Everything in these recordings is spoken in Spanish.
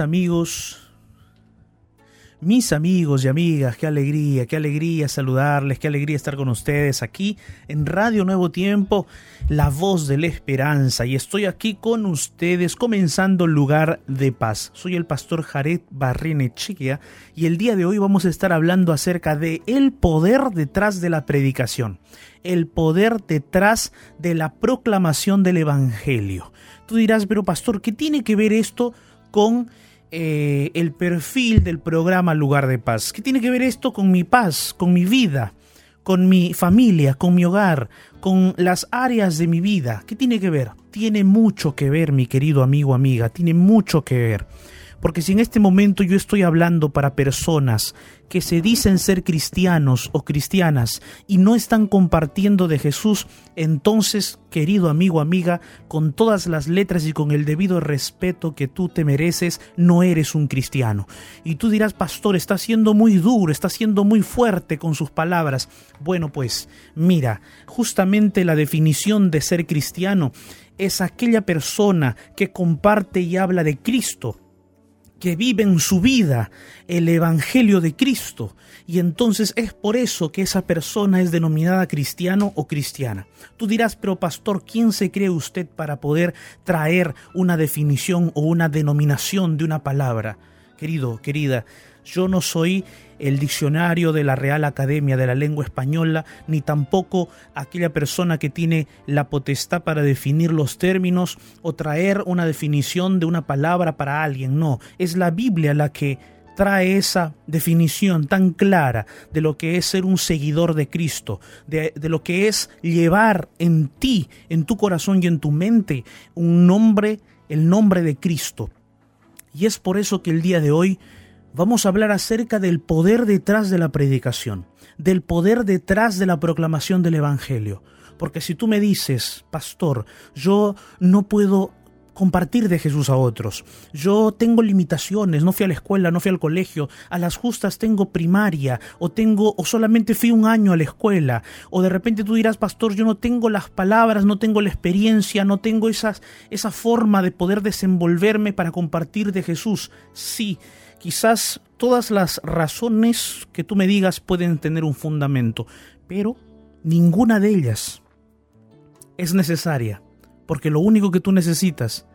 amigos, mis amigos y amigas, qué alegría, qué alegría saludarles, qué alegría estar con ustedes aquí en Radio Nuevo Tiempo, la voz de la esperanza. Y estoy aquí con ustedes comenzando Lugar de Paz. Soy el pastor Jared Barrenechiquia y el día de hoy vamos a estar hablando acerca de el poder detrás de la predicación, el poder detrás de la proclamación del Evangelio. Tú dirás, pero pastor, ¿qué tiene que ver esto con eh, el perfil del programa Lugar de Paz. ¿Qué tiene que ver esto con mi paz, con mi vida, con mi familia, con mi hogar, con las áreas de mi vida? ¿Qué tiene que ver? Tiene mucho que ver, mi querido amigo, amiga, tiene mucho que ver. Porque si en este momento yo estoy hablando para personas que se dicen ser cristianos o cristianas y no están compartiendo de Jesús, entonces, querido amigo, amiga, con todas las letras y con el debido respeto que tú te mereces, no eres un cristiano. Y tú dirás, pastor, está siendo muy duro, está siendo muy fuerte con sus palabras. Bueno, pues, mira, justamente la definición de ser cristiano es aquella persona que comparte y habla de Cristo que viven su vida el Evangelio de Cristo. Y entonces es por eso que esa persona es denominada cristiano o cristiana. Tú dirás, pero pastor, ¿quién se cree usted para poder traer una definición o una denominación de una palabra? Querido, querida, yo no soy el diccionario de la Real Academia de la Lengua Española, ni tampoco aquella persona que tiene la potestad para definir los términos o traer una definición de una palabra para alguien. No, es la Biblia la que trae esa definición tan clara de lo que es ser un seguidor de Cristo, de, de, lo que es llevar en ti, en tu corazón y en tu mente, un nombre, el nombre de Cristo. Y es por eso que el día de hoy vamos a hablar acerca del poder detrás de la predicación, del poder detrás de la proclamación del Evangelio. Porque si tú me dices, pastor, yo no puedo compartir de Jesús a otros. Yo tengo limitaciones, no fui a la escuela, no fui al colegio, a las justas tengo primaria, o tengo, o solamente fui un año a la escuela, o de repente tú dirás, pastor, yo no tengo las palabras, no tengo la experiencia, no tengo esas, esa forma de poder desenvolverme para compartir de Jesús. Sí, Quizás todas las razones que tú me digas pueden tener un fundamento, pero ninguna de ellas es necesaria, porque lo único que tú necesitas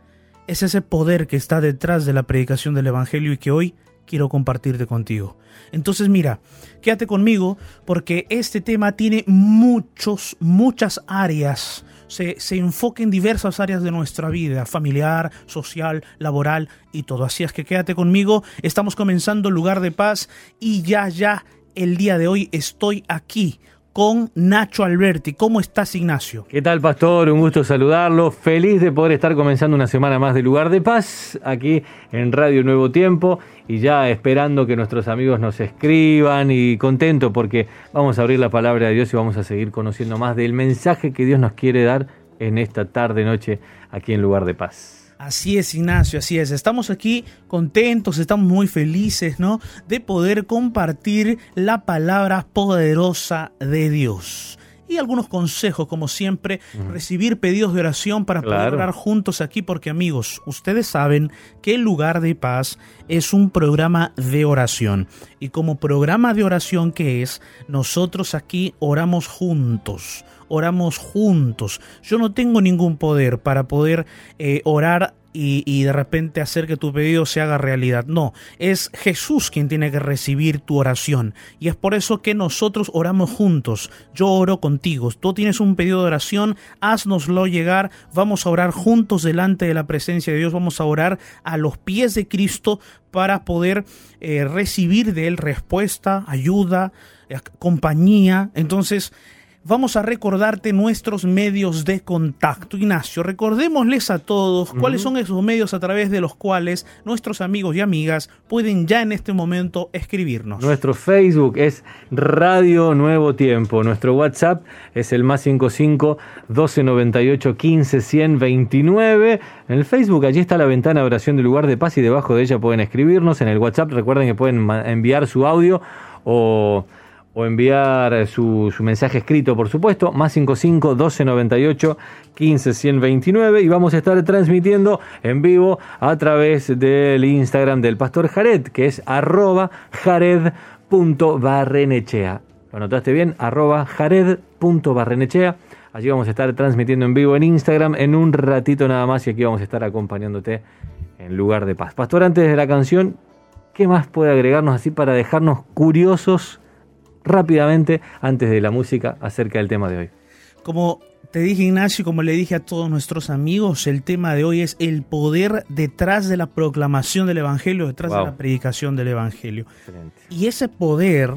es ese poder que está detrás de la predicación del Evangelio y que hoy quiero compartirte contigo. Entonces mira, quédate conmigo porque este tema tiene muchos, muchas áreas se, se en diversas áreas de nuestra vida, familiar, social, laboral y todo. Así es que quédate conmigo, estamos comenzando Lugar de Paz y ya, ya, el día de hoy estoy aquí con Nacho Alberti. ¿Cómo estás, Ignacio? ¿Qué tal, Pastor? Un gusto saludarlo. Feliz de poder estar comenzando una semana más de Lugar de Paz aquí en Radio Nuevo Tiempo y ya esperando que nuestros amigos nos escriban y contento porque vamos a abrir la palabra de Dios y vamos a seguir conociendo más del mensaje que Dios nos quiere dar en esta tarde noche aquí en Lugar de Paz. Así es, Ignacio, así es. Estamos aquí contentos, estamos muy felices, ¿no? De poder compartir la palabra poderosa de Dios. Y algunos consejos, como siempre, recibir pedidos de oración para poder orar juntos aquí, porque amigos, ustedes saben que el lugar de paz es un programa de oración. Y como programa de oración que es, nosotros aquí oramos juntos oramos juntos. Yo no tengo ningún poder para poder eh, orar y, de repente hacer que tu pedido se haga realidad. No, es Jesús quien tiene que recibir tu oración. Y es por eso que nosotros oramos juntos. Yo oro contigo. Tú tienes un pedido de oración, haznoslo llegar. Vamos a orar juntos delante de la presencia de Dios. Vamos a orar a los pies de Cristo para poder eh, recibir de Él respuesta, ayuda, eh, compañía. Entonces, vamos a recordarte nuestros medios de contacto. Ignacio, recordémosles a todos cuáles son esos medios a través de los cuales nuestros amigos y amigas pueden ya en este momento escribirnos. Nuestro Facebook es Radio Nuevo Tiempo. Nuestro WhatsApp es el más 55 1298 15 129. En el Facebook allí está la ventana de oración del lugar de paz y debajo de ella pueden escribirnos. En el WhatsApp recuerden que pueden enviar su audio o o enviar su, su, mensaje escrito, por supuesto, más 55 1298 15 129 y vamos a estar transmitiendo en vivo a través del Instagram del Pastor Jared, que es arroba jared.barrenechea. ¿Lo notaste bien? arroba jared.barrenechea. Allí vamos a estar transmitiendo en vivo en Instagram en un ratito nada más y aquí vamos a estar acompañándote en lugar de paz. Pastor, antes de la canción, ¿qué más puede agregarnos así para dejarnos curiosos rápidamente antes de la música acerca del tema de hoy. Como te dije Ignacio, como le dije a todos nuestros amigos, el tema de hoy es el poder detrás de la proclamación del Evangelio, detrás de la predicación del Evangelio. Y ese poder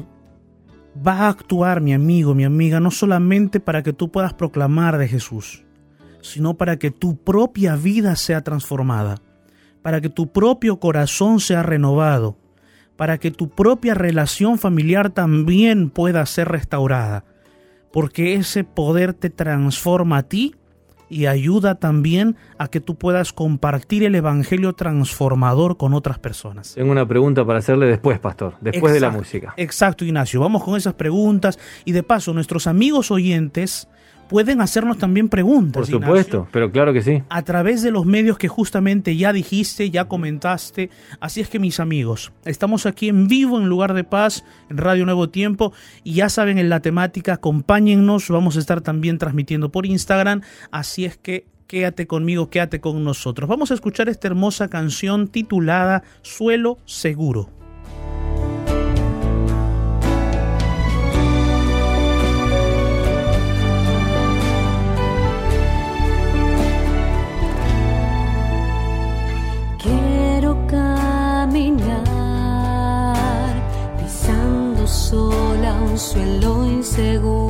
va a actuar, mi amigo, mi amiga, no solamente para que tú puedas proclamar de Jesús, sino para que tu propia vida sea transformada, para que tu propio corazón sea renovado, para que tu propia relación familiar también pueda ser restaurada, porque ese poder te transforma a ti y ayuda también a que tú puedas compartir el Evangelio transformador con otras personas. Tengo una pregunta para hacerle después, pastor, después de la música. Exacto, Ignacio. Vamos con esas preguntas y de paso, nuestros amigos oyentes pueden hacernos también preguntas. Por supuesto, pero claro que sí. A través de los medios que justamente ya dijiste, ya comentaste. Así es que mis amigos, estamos aquí en vivo en Lugar de Paz, en Radio Nuevo Tiempo, y ya saben en la temática, acompáñennos, vamos a estar también transmitiendo por Instagram, así es que quédate conmigo, quédate con nosotros. Vamos a escuchar esta hermosa canción titulada Suelo Seguro. Suelo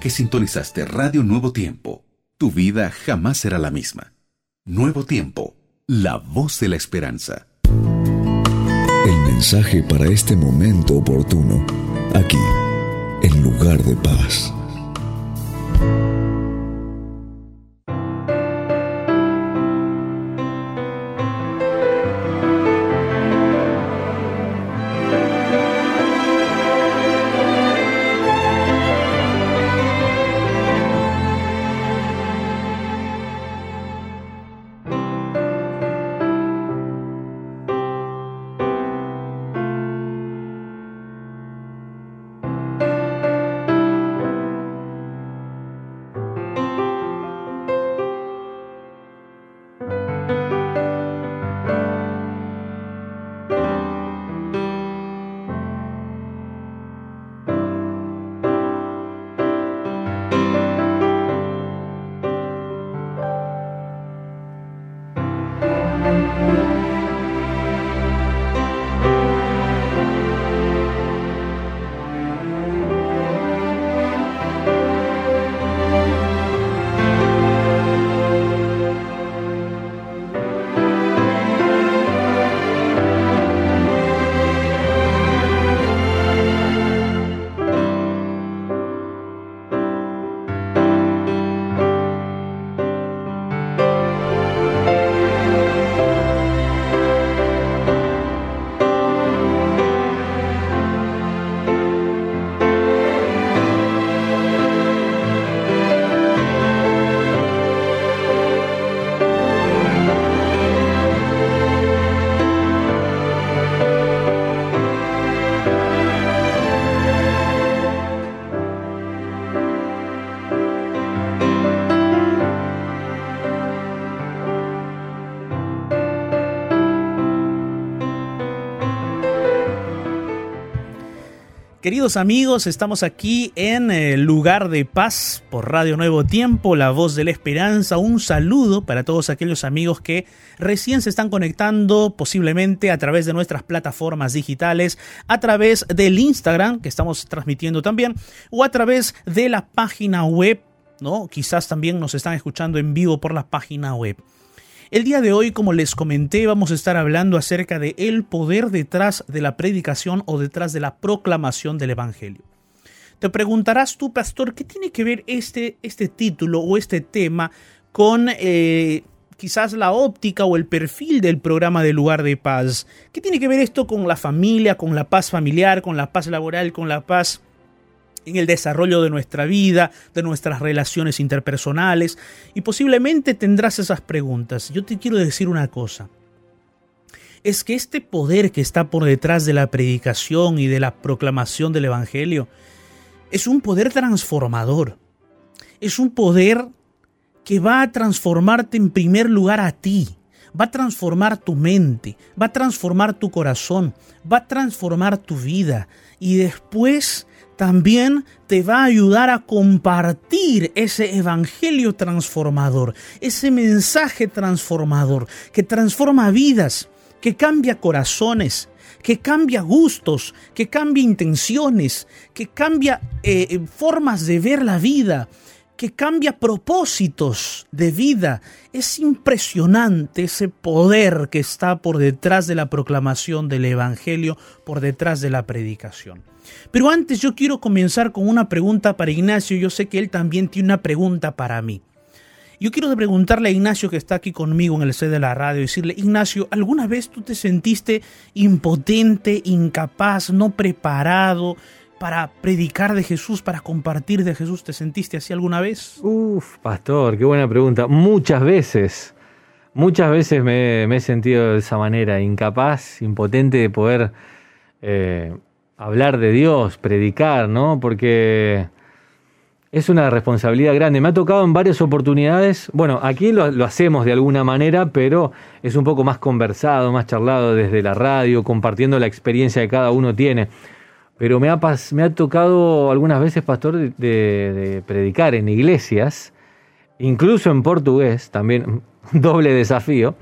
Que sintonizaste Radio Nuevo Tiempo, tu vida jamás será la misma. Nuevo Tiempo, la voz de la esperanza. El mensaje para este momento oportuno, aquí, en lugar de paz. Queridos amigos, estamos aquí en el lugar de paz por Radio Nuevo Tiempo, la voz de la esperanza. Un saludo para todos aquellos amigos que recién se están conectando posiblemente a través de nuestras plataformas digitales, a través del Instagram que estamos transmitiendo también, o a través de la página web, ¿no? Quizás también nos están escuchando en vivo por la página web. El día de hoy, como les comenté, vamos a estar hablando acerca de el poder detrás de la predicación o detrás de la proclamación del Evangelio. Te preguntarás tú, pastor, ¿qué tiene que ver este, este título o este tema con eh, quizás la óptica o el perfil del programa de lugar de paz? ¿Qué tiene que ver esto con la familia, con la paz familiar, con la paz laboral, con la paz en el desarrollo de nuestra vida, de nuestras relaciones interpersonales, y posiblemente tendrás esas preguntas. Yo te quiero decir una cosa. Es que este poder que está por detrás de la predicación y de la proclamación del Evangelio es un poder transformador. Es un poder que va a transformarte en primer lugar a ti, va a transformar tu mente, va a transformar tu corazón, va a transformar tu vida y después también te va a ayudar a compartir ese evangelio transformador, ese mensaje transformador que transforma vidas, que cambia corazones, que cambia gustos, que cambia intenciones, que cambia eh, eh, formas de ver la vida, que cambia propósitos de vida. Es impresionante ese poder que está por detrás de la proclamación del Evangelio, por detrás de la predicación. Pero antes yo quiero comenzar con una pregunta para Ignacio. Yo sé que él también tiene una pregunta para mí. Yo quiero preguntarle a Ignacio que está aquí conmigo en el sede de la radio, decirle, Ignacio, ¿alguna vez tú te sentiste impotente, incapaz, no preparado para predicar de Jesús, para compartir de Jesús? ¿Te sentiste así alguna vez? Uf, pastor, qué buena pregunta. Muchas veces, muchas veces me, he sentido de esa manera, incapaz, impotente de poder eh, hablar de Dios, predicar, ¿no? Porque es una responsabilidad grande. Me ha tocado en varias oportunidades, bueno, aquí lo, hacemos de alguna manera, pero es un poco más conversado, más charlado desde la radio, compartiendo la experiencia que cada uno tiene. Pero me ha, me ha tocado algunas veces, pastor, de predicar en iglesias, incluso en portugués, también doble desafío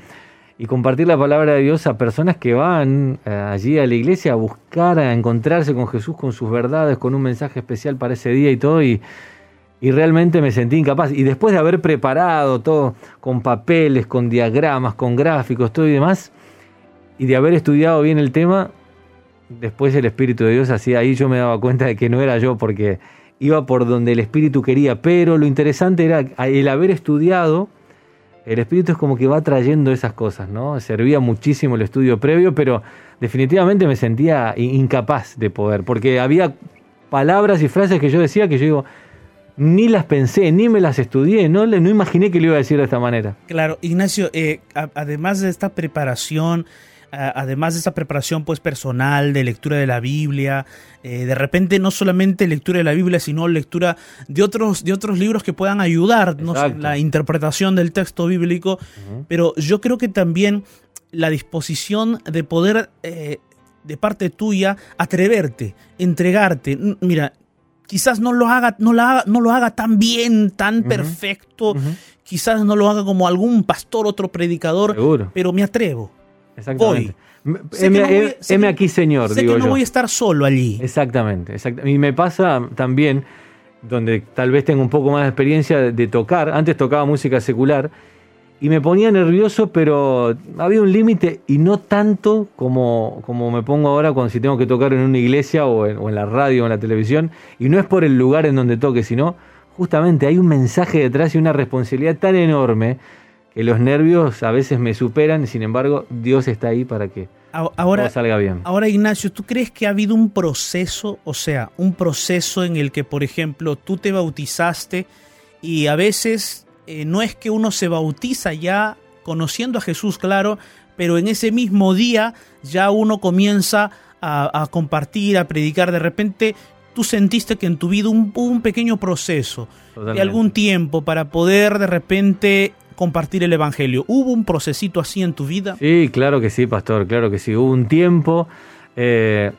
y compartir la palabra de Dios a personas que van eh, allí a la iglesia a buscar, a encontrarse con Jesús, con sus verdades, con un mensaje especial para ese día y todo. Y realmente me sentí incapaz. Y después de haber preparado todo con papeles, con diagramas, con gráficos, todo y demás, y de haber estudiado bien el tema, después el Espíritu de Dios hacía ahí yo me daba cuenta de que no era yo porque iba por donde el Espíritu quería, pero lo interesante era el haber estudiado, el Espíritu es como que va trayendo esas cosas, ¿no? Servía muchísimo el estudio previo, pero definitivamente me sentía incapaz de poder, porque había palabras y frases que yo decía que yo digo, ni las pensé, ni me las estudié, no, no imaginé que lo iba a decir de esta manera. Claro, Ignacio, eh, además de esta preparación, además de esta preparación pues personal de lectura de la Biblia, eh, de repente no solamente lectura de la Biblia, sino lectura de otros, de otros libros que puedan ayudarnos en la interpretación del texto bíblico, pero yo creo que también la disposición de poder, eh, de parte tuya, atreverte, entregarte. Mira, quizás no lo haga, no, la haga, no lo haga tan bien, tan perfecto, quizás no lo haga como algún pastor, otro predicador, pero me atrevo. Exactamente. M, aquí, Señor. Sé que no voy a estar solo allí. Exactamente, exactamente. Y me pasa también, donde tal vez tengo un poco más de experiencia de tocar. Antes tocaba música secular y me ponía nervioso, pero había un límite y no tanto como, como me pongo ahora cuando si tengo que tocar en una iglesia o en, la radio o en la televisión. Y no es por el lugar en donde toque, sino justamente hay un mensaje detrás y una responsabilidad tan enorme los nervios a veces me superan, sin embargo Dios está ahí para que ahora, todo salga bien. Ahora Ignacio, ¿tú crees que ha habido un proceso, o sea, un proceso en el que, por ejemplo, tú te bautizaste y a veces eh, no es que uno se bautiza ya conociendo a Jesús, claro, pero en ese mismo día ya uno comienza a, compartir, a predicar, de repente tú sentiste que en tu vida hubo un, pequeño proceso de algún tiempo para poder de repente compartir el Evangelio. ¿Hubo un procesito así en tu vida? Sí, claro que sí, pastor, claro que sí. Hubo un tiempo. Eh,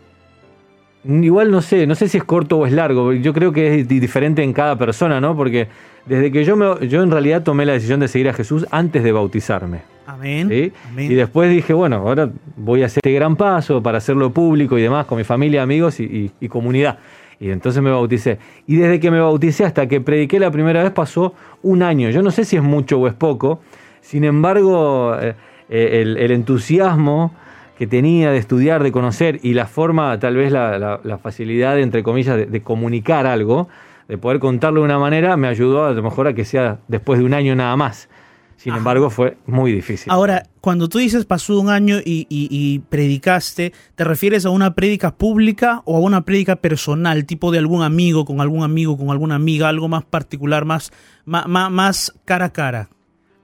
igual no sé, no sé si es corto o es largo. Yo creo que es diferente en cada persona, ¿no? Porque desde que yo, me, yo en realidad tomé la decisión de seguir a Jesús antes de bautizarme. Amén. Y después dije, bueno, ahora voy a hacer este gran paso para hacerlo público y demás con mi familia, amigos y comunidad. Y entonces me bauticé. Y desde que me bauticé hasta que prediqué la primera vez pasó un año. Yo no sé si es mucho o es poco. Sin embargo, eh, eh, el, entusiasmo que tenía de estudiar, de conocer y la forma, tal vez la, facilidad, entre comillas, de, de, comunicar algo, de poder contarlo de una manera, me ayudó a lo mejor a que sea después de un año nada más. Sin embargo, fue muy difícil. Ahora, cuando tú dices pasó un año y, predicaste, ¿te refieres a una prédica pública o a una prédica personal, tipo de algún amigo, con algún amigo, con alguna amiga, algo más particular, más, más, más cara a cara?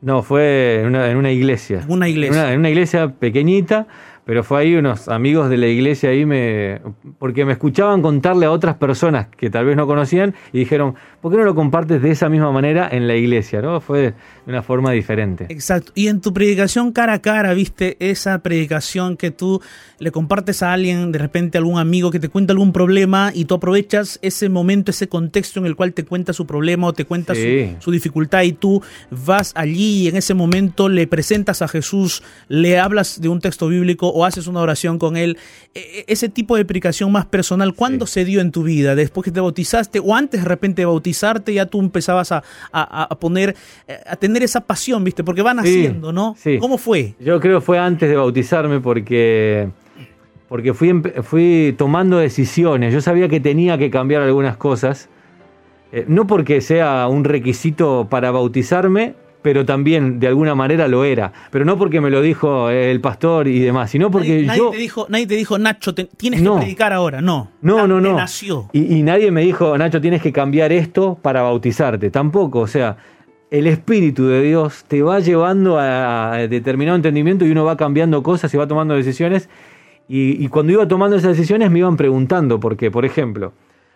No, fue en una, en una iglesia. Una iglesia. en una iglesia pequeñita pero fue ahí unos amigos de la iglesia ahí me porque me escuchaban contarle a otras personas que tal vez no conocían y dijeron, ¿por qué no lo compartes de esa misma manera en la iglesia? ¿no? Fue de una forma diferente. Exacto. Y en tu predicación cara a cara, ¿viste? Esa predicación que tú le compartes a alguien, de repente a algún amigo que te cuenta algún problema y tú aprovechas ese momento, ese contexto en el cual te cuenta su problema o te cuenta su, su dificultad y tú vas allí y en ese momento le presentas a Jesús, le hablas de un texto bíblico o haces una oración con él. E, e, ese tipo de predicación más personal, ¿cuándo se dio en tu vida? ¿Después que te bautizaste o antes de repente de bautizarte ya tú empezabas a, poner, eh, a tener esa pasión, ¿viste? Porque van haciendo, ¿no? ¿Cómo fue? Yo creo que fue antes de bautizarme porque porque fui, fui tomando decisiones. Yo sabía que tenía que cambiar algunas cosas. Eh, no porque sea un requisito para bautizarme, pero también de alguna manera lo era. Pero no porque me lo dijo el pastor y demás, sino porque nadie, yo... Te dijo, nadie te dijo, Nacho, tienes que predicar ahora, no. No, no, no. Nació. Y, nadie me dijo, Nacho, tienes que cambiar esto para bautizarte. Tampoco, o sea, el Espíritu de Dios te va llevando a, determinado entendimiento y uno va cambiando cosas y va tomando decisiones. Y, cuando iba tomando esas decisiones me iban preguntando, porque, por ejemplo,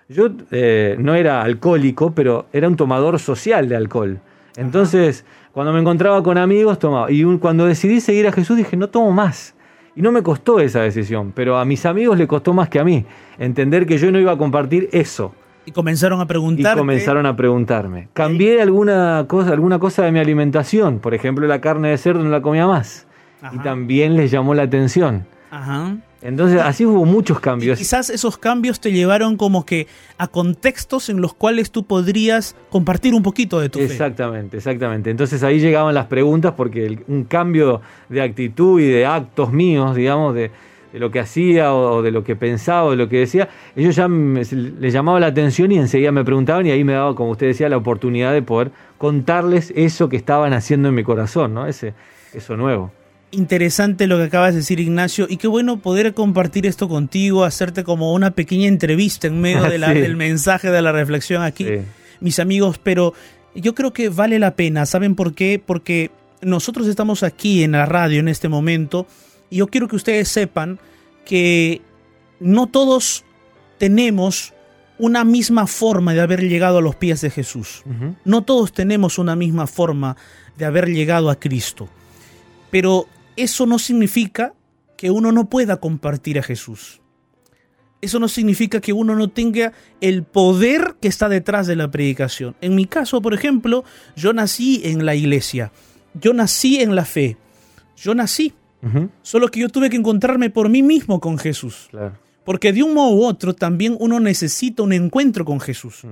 yo eh, no era alcohólico, pero era un tomador social de alcohol. Entonces, cuando me encontraba con amigos, tomaba. Y cuando decidí seguir a Jesús, dije, no tomo más. Y no me costó esa decisión, pero a mis amigos le costó más que a mí entender que yo no iba a compartir eso. Y comenzaron a preguntar. Y comenzaron a preguntarme. Cambié alguna cosa, alguna cosa de mi alimentación. Por ejemplo, la carne de cerdo no la comía más. Y también les llamó la atención. Ajá. Entonces, así hubo muchos Y cambios. quizás esos cambios te llevaron como que a contextos en los cuales tú podrías compartir un poquito de tu fe. Exactamente, exactamente. Entonces ahí llegaban las preguntas porque el- un cambio de actitud y de actos míos, digamos, de, de lo que hacía o, o de lo que pensaba o de lo que decía, ellos ya me- les llamaba la atención y enseguida me preguntaban y ahí me daba, como usted decía, la oportunidad de poder contarles eso que estaban haciendo en mi corazón, ¿no? Ese, eso nuevo. Interesante lo que acabas de decir, Ignacio, y qué bueno poder compartir esto contigo, hacerte como una pequeña entrevista en medio de la- Sí. del mensaje de la reflexión aquí, Sí. mis amigos, pero yo creo que vale la pena, ¿saben por qué? Porque nosotros estamos aquí en la radio en este momento y yo quiero que ustedes sepan que no todos tenemos una misma forma de haber llegado a los pies de Jesús. No todos tenemos una misma forma de haber llegado a Cristo. Pero eso no significa que uno no pueda compartir a Jesús. Eso no significa que uno no tenga el poder que está detrás de la predicación. En mi caso, por ejemplo, yo nací en la iglesia. Yo nací en la fe. Yo nací. Solo que yo tuve que encontrarme por mí mismo con Jesús. Claro. Porque de un modo u otro también uno necesita un encuentro con Jesús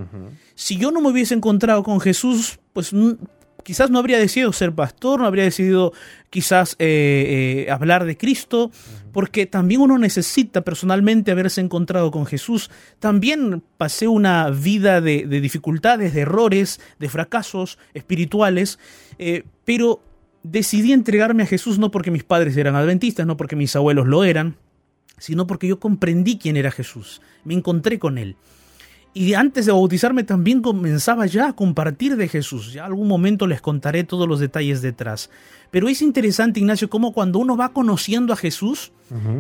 si yo no me hubiese encontrado con Jesús, pues quizás no habría decidido ser pastor, no habría decidido quizás eh, eh, hablar de Cristo, porque también uno necesita personalmente haberse encontrado con Jesús. También pasé una vida de, de dificultades, de errores, de fracasos espirituales, eh, pero decidí entregarme a Jesús no porque mis padres eran adventistas, no porque mis abuelos lo eran, sino porque yo comprendí quién era Jesús, me encontré con él. Y antes de bautizarme también comenzaba ya a compartir de Jesús. Ya algún momento les contaré todos los detalles detrás. Pero es interesante, Ignacio, cómo cuando uno va conociendo a Jesús,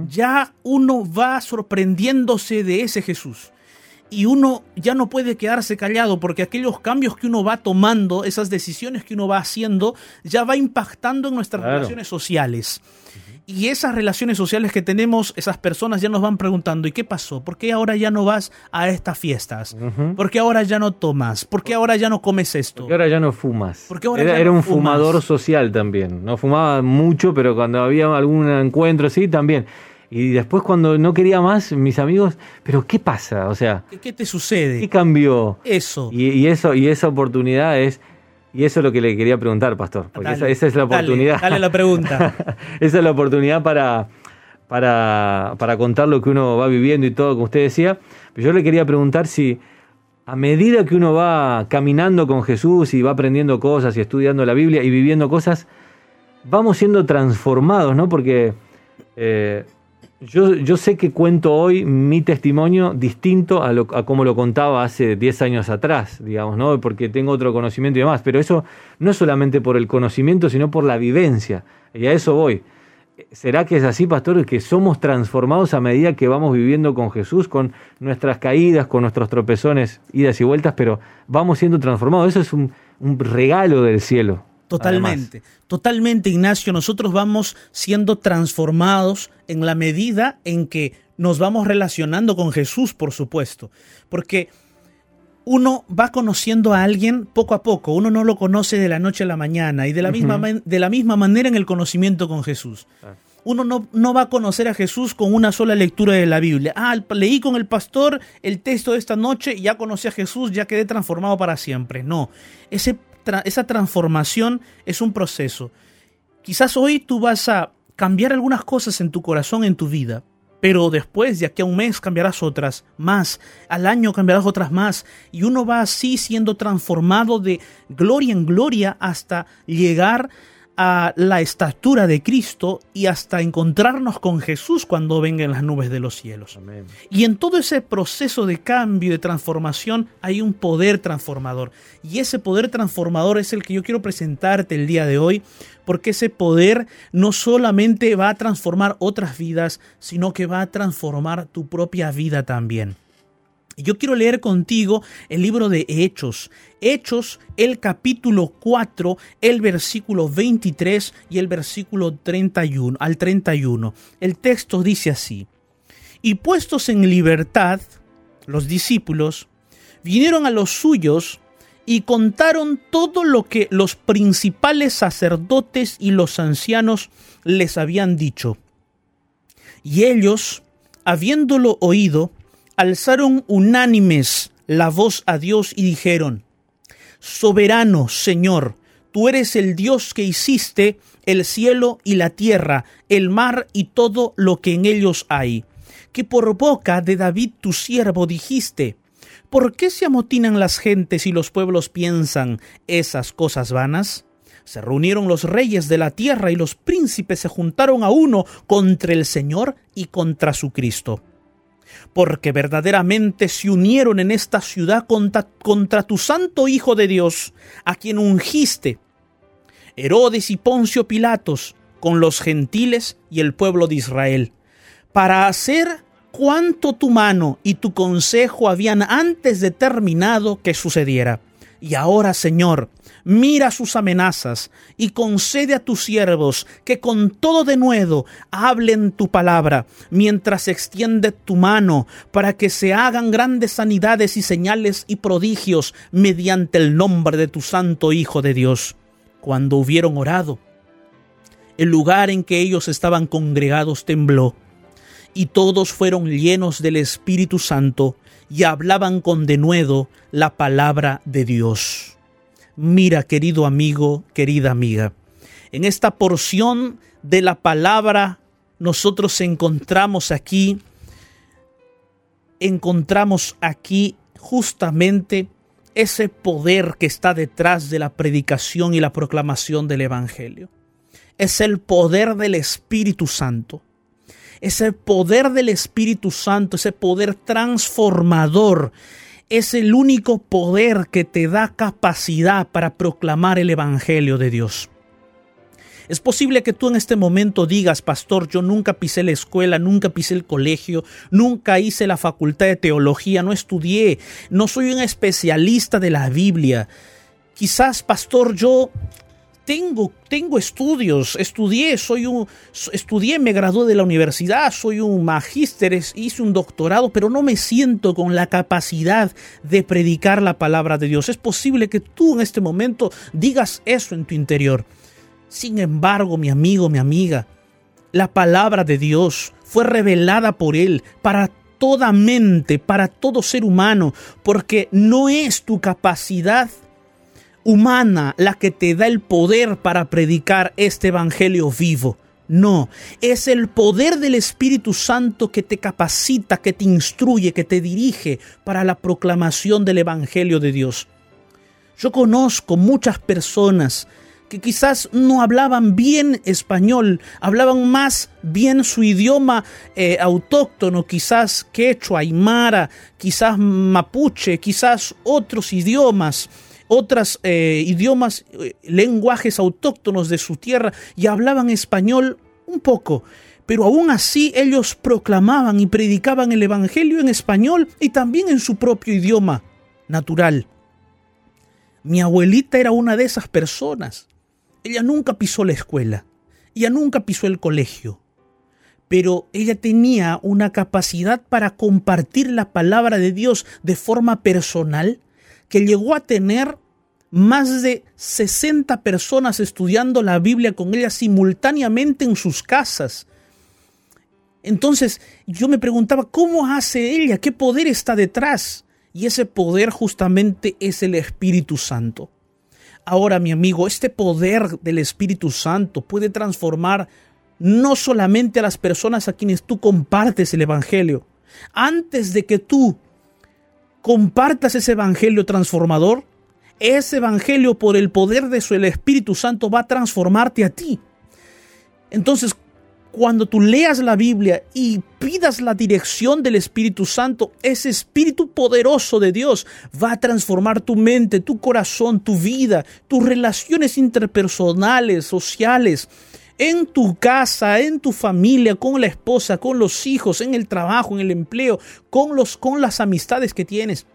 ya uno va sorprendiéndose de ese Jesús. Y uno ya no puede quedarse callado porque aquellos cambios que uno va tomando, esas decisiones que uno va haciendo, ya va impactando en nuestras Claro. relaciones sociales. Y esas relaciones sociales que tenemos, esas personas ya nos van preguntando, ¿y qué pasó? ¿Por qué ahora ya no vas a estas fiestas? ¿Por qué ahora ya no tomas? ¿Por qué ahora ya no comes esto? Porque ahora ya no fumas. Porque ahora era ya era un fumas. fumador social también. No fumaba mucho, pero cuando había algún encuentro así también. Y después cuando no quería más, mis amigos, pero ¿qué pasa? O sea, ¿Qué, qué te sucede? ¿qué cambió? Eso. Y, y eso y esa oportunidad es y eso es lo que le quería preguntar, pastor, porque Dale, esa, esa es la dale, oportunidad. Dale, la pregunta. esa es la oportunidad para, para, para contar lo que uno va viviendo y todo, como usted decía. Pero yo le quería preguntar si a medida que uno va caminando con Jesús y va aprendiendo cosas y estudiando la Biblia y viviendo cosas, vamos siendo transformados, ¿no? Porque eh, yo, yo sé que cuento hoy mi testimonio distinto a, lo, a como lo contaba hace 10 años atrás, digamos, ¿no? Porque tengo otro conocimiento y demás. Pero eso no es solamente por el conocimiento, sino por la vivencia. Y a eso voy. ¿Será que es así, pastor, que somos transformados a medida que vamos viviendo con Jesús, con nuestras caídas, con nuestros tropezones, idas y vueltas, pero vamos siendo transformados? Eso es un, un regalo del cielo. Totalmente, totalmente, Ignacio. Nosotros vamos siendo transformados en la medida en que nos vamos relacionando con Jesús, por supuesto. Porque uno va conociendo a alguien poco a poco, uno no lo conoce de la noche a la mañana y de la, misma, de la misma manera en el conocimiento con Jesús. Uno no, no va a conocer a Jesús con una sola lectura de la Biblia. Ah, leí con el pastor el texto de esta noche y ya conocí a Jesús, ya quedé transformado para siempre. No, ese, esa transformación es un proceso. Quizás hoy tú vas a cambiar algunas cosas en tu corazón, en tu vida, pero después, de aquí a un mes, cambiarás otras más, al año cambiarás otras más, y uno va así siendo transformado de gloria en gloria hasta llegar a la estatura de Cristo y hasta encontrarnos con Jesús cuando venga en las nubes de los cielos. Amén. Y en todo ese proceso de cambio, de transformación, hay un poder transformador. Y ese poder transformador es el que yo quiero presentarte el día de hoy, porque ese poder no solamente va a transformar otras vidas, sino que va a transformar tu propia vida también. Yo quiero leer contigo el libro de Hechos. Hechos, el capítulo 4, el versículo 23 y el versículo 31 al 31. El texto dice así: Y puestos en libertad, los discípulos vinieron a los suyos y contaron todo lo que los principales sacerdotes y los ancianos les habían dicho. Y ellos, habiéndolo oído, alzaron unánimes la voz a Dios y dijeron, Soberano Señor, tú eres el Dios que hiciste el cielo y la tierra, el mar y todo lo que en ellos hay, que por boca de David tu siervo dijiste, ¿por qué se amotinan las gentes y los pueblos piensan esas cosas vanas? Se reunieron los reyes de la tierra y los príncipes se juntaron a uno contra el Señor y contra su Cristo. Porque verdaderamente se unieron en esta ciudad contra, tu santo Hijo de Dios, a quien ungiste, Herodes y Poncio Pilatos, con los gentiles y el pueblo de Israel, para hacer cuanto tu mano y tu consejo habían antes determinado que sucediera. Y ahora, Señor, mira sus amenazas y concede a tus siervos que con todo denuedo hablen tu palabra, mientras extiende tu mano para que se hagan grandes sanidades y señales y prodigios mediante el nombre de tu santo Hijo de Dios. Cuando hubieron orado, el lugar en que ellos estaban congregados tembló, y todos fueron llenos del Espíritu Santo y hablaban con denuedo la palabra de Dios. Mira, querido amigo, querida amiga, en esta porción de la palabra nosotros encontramos aquí, encontramos aquí justamente ese poder que está detrás de la predicación y la proclamación del Evangelio. Es el poder del Espíritu Santo. Ese poder del Espíritu Santo, ese poder transformador, es el único poder que te da capacidad para proclamar el Evangelio de Dios. Es posible que tú en este momento digas, pastor, yo nunca pisé la escuela, nunca pisé el colegio, nunca hice la facultad de teología, no estudié, no soy un especialista de la Biblia. Quizás, pastor, yo tengo, tengo estudios, estudié, soy un, estudié, me gradué de la universidad, soy un magíster, hice un doctorado, pero no me siento con la capacidad de predicar la palabra de Dios. Es posible que tú en este momento digas eso en tu interior. Sin embargo, mi amigo, mi amiga, la palabra de Dios fue revelada por Él para toda mente, para todo ser humano, porque no es tu capacidad humana la que te da el poder para predicar este Evangelio vivo. No, es el poder del Espíritu Santo que te capacita, que te instruye, que te dirige para la proclamación del Evangelio de Dios. Yo conozco muchas personas que quizás no hablaban bien español, hablaban más bien su idioma eh, autóctono, quizás quechua, aymara, quizás mapuche, quizás otros idiomas, otros eh, idiomas, eh, lenguajes autóctonos de su tierra y hablaban español un poco. Pero aún así ellos proclamaban y predicaban el Evangelio en español y también en su propio idioma natural. Mi abuelita era una de esas personas. Ella nunca pisó la escuela, ella nunca pisó el colegio, pero ella tenía una capacidad para compartir la palabra de Dios de forma personal que llegó a tener más de 60 personas estudiando la Biblia con ella simultáneamente en sus casas. Entonces yo me preguntaba, ¿cómo hace ella? ¿Qué poder está detrás? Y ese poder justamente es el Espíritu Santo. Ahora, mi amigo, este poder del Espíritu Santo puede transformar no solamente a las personas a quienes tú compartes el Evangelio. Antes de que tú compartas ese Evangelio transformador, ese Evangelio por el poder de su el Espíritu Santo va a transformarte a ti. Entonces, cuando tú leas la Biblia y pidas la dirección del Espíritu Santo, ese Espíritu poderoso de Dios va a transformar tu mente, tu corazón, tu vida, tus relaciones interpersonales, sociales, en tu casa, en tu familia, con la esposa, con los hijos, en el trabajo, en el empleo, con, los, con las amistades que tienes.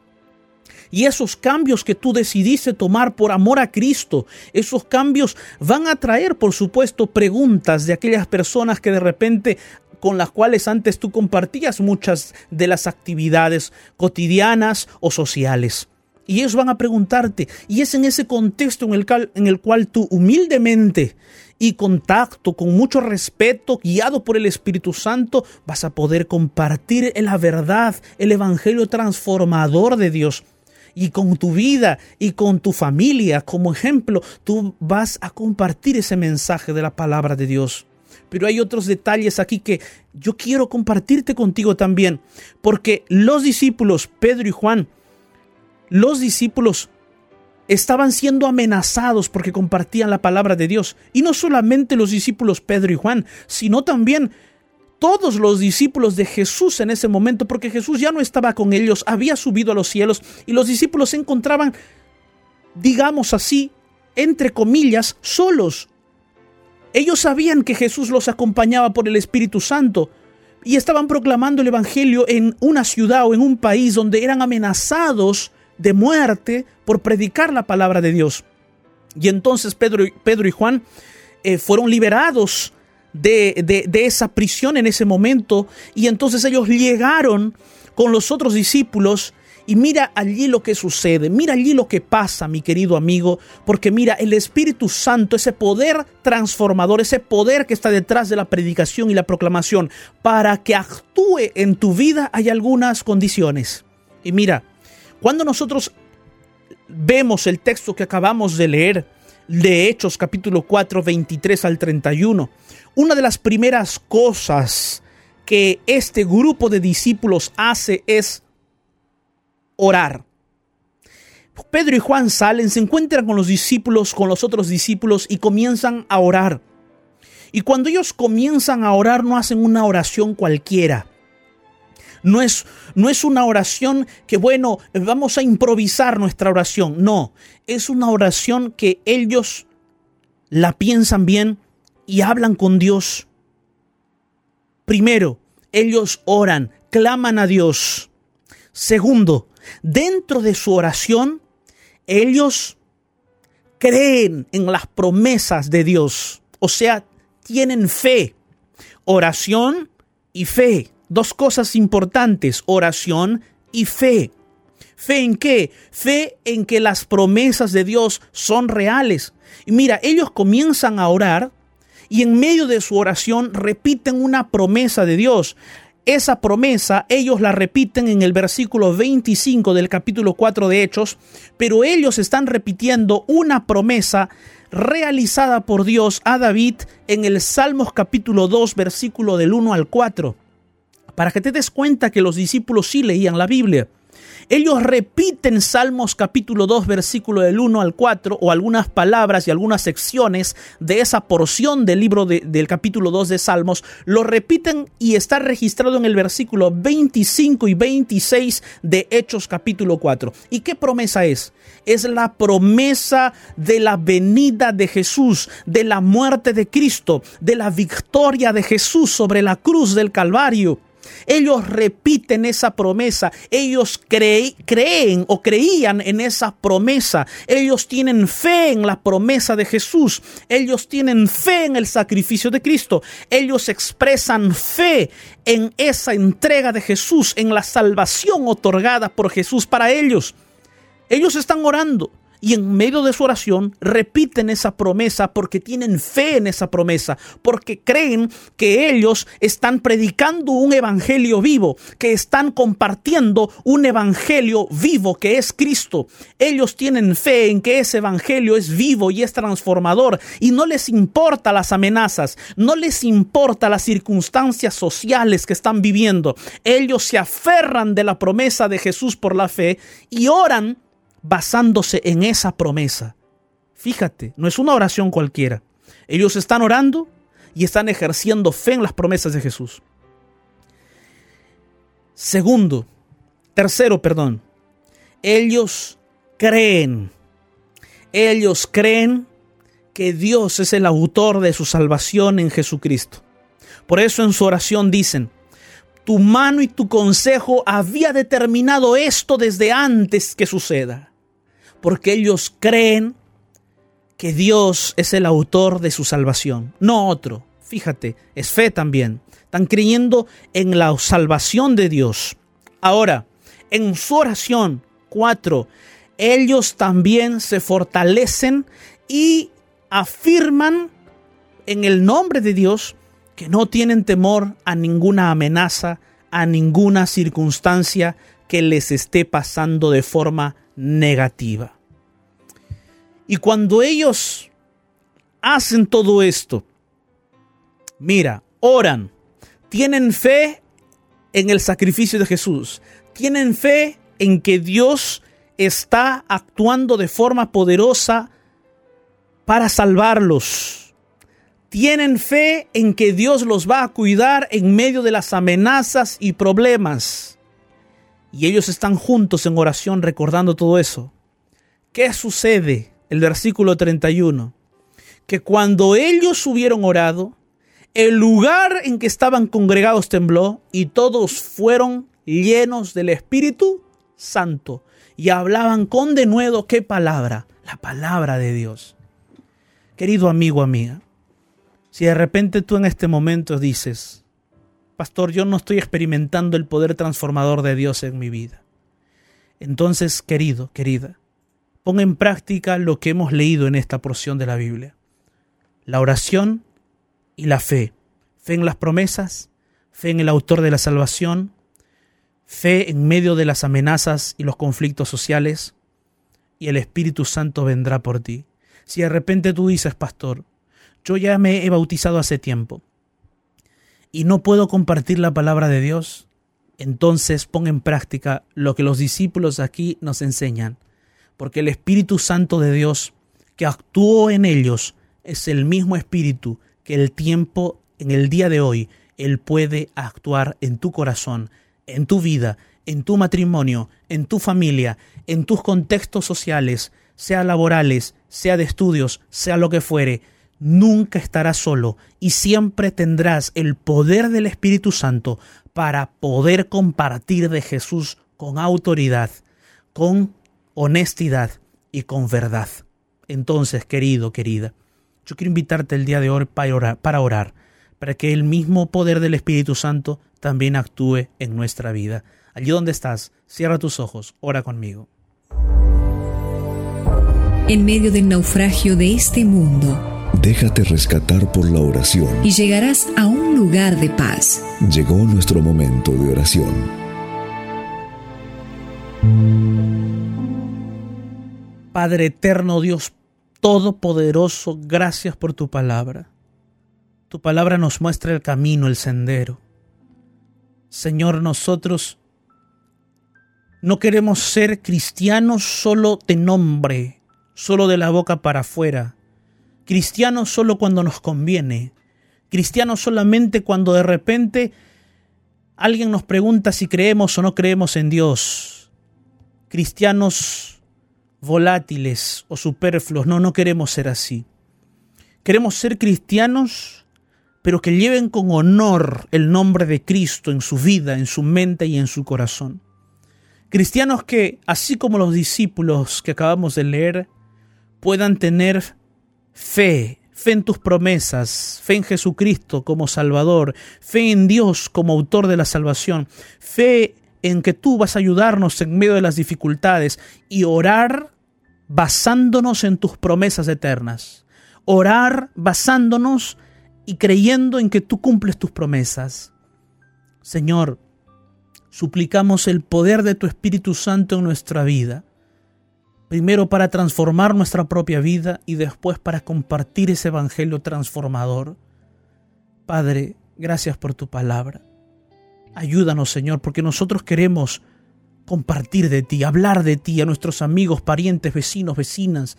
Y esos cambios que tú decidiste tomar por amor a Cristo, esos cambios van a traer, por supuesto, preguntas de aquellas personas que de repente con las cuales antes tú compartías muchas de las actividades cotidianas o sociales. Y ellos van a preguntarte, y es en ese contexto en el, en el cual tú humildemente y contacto, con mucho respeto, guiado por el Espíritu Santo, vas a poder compartir la verdad, el Evangelio transformador de Dios. Y con tu vida y con tu familia como ejemplo, tú vas a compartir ese mensaje de la palabra de Dios. Pero hay otros detalles aquí que yo quiero compartirte contigo también, porque los discípulos, Pedro y Juan, los discípulos estaban siendo amenazados porque compartían la palabra de Dios. Y no solamente los discípulos Pedro y Juan, sino también todos los discípulos de Jesús en ese momento, porque Jesús ya no estaba con ellos, había subido a los cielos y los discípulos se encontraban, digamos así, entre comillas, solos. Ellos sabían que Jesús los acompañaba por el Espíritu Santo y estaban proclamando el Evangelio en una ciudad o en un país donde eran amenazados de muerte por predicar la palabra de Dios. Y entonces Pedro, Pedro y Juan eh, fueron liberados de, de esa prisión en ese momento y entonces ellos llegaron con los otros discípulos y mira allí lo que sucede, mira allí lo que pasa, mi querido amigo, porque mira, el Espíritu Santo, ese poder transformador, ese poder que está detrás de la predicación y la proclamación, para que actúe en tu vida hay algunas condiciones. Y mira, cuando nosotros vemos el texto que acabamos de leer, de Hechos capítulo 4, 23 al 31, una de las primeras cosas que este grupo de discípulos hace es orar. Pedro y Juan salen, se encuentran con los discípulos, con los otros discípulos y comienzan a orar. Y cuando ellos comienzan a orar no hacen una oración cualquiera. No es, no es una oración que, bueno, vamos a improvisar nuestra oración. No, es una oración que ellos la piensan bien y hablan con Dios. Primero, ellos oran, claman a Dios. Segundo, dentro de su oración, ellos creen en las promesas de Dios. O sea, tienen fe. Oración y fe. Dos cosas importantes, oración y fe. ¿Fe en qué? Fe en que las promesas de Dios son reales. Y mira, ellos comienzan a orar y en medio de su oración repiten una promesa de Dios. Esa promesa ellos la repiten en el versículo 25 del capítulo 4 de Hechos, pero ellos están repitiendo una promesa realizada por Dios a David en el Salmos capítulo 2 versículo del 1 al 4 para que te des cuenta que los discípulos sí leían la Biblia. Ellos repiten Salmos capítulo 2 versículo del 1 al 4 o algunas palabras y algunas secciones de esa porción del libro del capítulo 2 de Salmos, lo repiten y está registrado en el versículo 25 y 26 de Hechos capítulo 4. ¿Y qué promesa es? Es la promesa de la venida de Jesús, de la muerte de Cristo, de la victoria de Jesús sobre la cruz del Calvario. Ellos repiten esa promesa. Ellos creen o creían en esa promesa. Ellos tienen fe en la promesa de Jesús. Ellos tienen fe en el sacrificio de Cristo. Ellos expresan fe en esa entrega de Jesús, en la salvación otorgada por Jesús para ellos. Ellos están orando y en medio de su oración repiten esa promesa porque tienen fe en esa promesa, porque creen que ellos están predicando un evangelio vivo, que están compartiendo un evangelio vivo que es Cristo. Ellos tienen fe en que ese evangelio es vivo y es transformador y no les importa las amenazas, no les importa las circunstancias sociales que están viviendo. Ellos se aferran de la promesa de Jesús por la fe y oran basándose en esa promesa. Fíjate, no es una oración cualquiera. Ellos están orando y están ejerciendo fe en las promesas de Jesús. Segundo, tercero, perdón, ellos creen, ellos creen que Dios es el autor de su salvación en Jesucristo. Por eso en su oración dicen, tu mano y tu consejo había determinado esto desde antes que suceda porque ellos creen que Dios es el autor de su salvación, no otro. Fíjate, es fe también. Están creyendo en la salvación de Dios. Ahora, en su oración, cuatro, ellos también se fortalecen y afirman en el nombre de Dios que no tienen temor a ninguna amenaza, a ninguna circunstancia que les esté pasando de forma negativa. Y cuando ellos hacen todo esto, mira, oran, tienen fe en el sacrificio de Jesús, tienen fe en que Dios está actuando de forma poderosa para salvarlos. Tienen fe en que Dios los va a cuidar en medio de las amenazas y problemas. Y ellos están juntos en oración recordando todo eso. ¿Qué sucede? El versículo 31. Que cuando ellos hubieron orado, el lugar en que estaban congregados tembló y todos fueron llenos del Espíritu Santo y hablaban con denuedo qué palabra, la palabra de Dios. Querido amigo, amiga, si de repente tú en este momento dices, Pastor, yo no estoy experimentando el poder transformador de Dios en mi vida. Entonces, querido, querida, pon en práctica lo que hemos leído en esta porción de la Biblia. La oración y la fe. Fe en las promesas, fe en el autor de la salvación, fe en medio de las amenazas y los conflictos sociales, y el Espíritu Santo vendrá por ti. Si de repente tú dices, pastor, yo ya me he bautizado hace tiempo y no puedo compartir la palabra de Dios, entonces pon en práctica lo que los discípulos aquí nos enseñan, porque el Espíritu Santo de Dios que actuó en ellos es el mismo Espíritu el tiempo, en el día de hoy, Él puede actuar en tu corazón, en tu vida, en tu matrimonio, en tu familia, en tus contextos sociales, sea laborales, sea de estudios, sea lo que fuere. Nunca estarás solo y siempre tendrás el poder del Espíritu Santo para poder compartir de Jesús con autoridad, con honestidad y con verdad. Entonces, querido, querida, yo quiero invitarte el día de hoy para orar, para orar, para que el mismo poder del Espíritu Santo también actúe en nuestra vida. Allí donde estás, cierra tus ojos, ora conmigo. En medio del naufragio de este mundo, déjate rescatar por la oración y llegarás a un lugar de paz. Llegó nuestro momento de oración. Padre eterno Dios Todopoderoso, gracias por tu palabra. Tu palabra nos muestra el camino, el sendero. Señor, nosotros no queremos ser cristianos solo de nombre, solo de la boca para afuera. Cristianos solo cuando nos conviene. Cristianos solamente cuando de repente alguien nos pregunta si creemos o no creemos en Dios. Cristianos volátiles o superfluos. No, no queremos ser así. Queremos ser cristianos, pero que lleven con honor el nombre de Cristo en su vida, en su mente y en su corazón. Cristianos que, así como los discípulos que acabamos de leer, puedan tener fe, fe en tus promesas, fe en Jesucristo como Salvador, fe en Dios como autor de la salvación, fe en que tú vas a ayudarnos en medio de las dificultades y orar basándonos en tus promesas eternas. Orar basándonos y creyendo en que tú cumples tus promesas. Señor, suplicamos el poder de tu Espíritu Santo en nuestra vida. Primero para transformar nuestra propia vida y después para compartir ese Evangelio transformador. Padre, gracias por tu palabra. Ayúdanos, Señor, porque nosotros queremos compartir de ti, hablar de ti a nuestros amigos, parientes, vecinos, vecinas.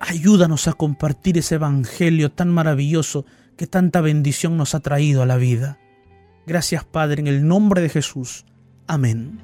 Ayúdanos a compartir ese Evangelio tan maravilloso que tanta bendición nos ha traído a la vida. Gracias, Padre, en el nombre de Jesús. Amén.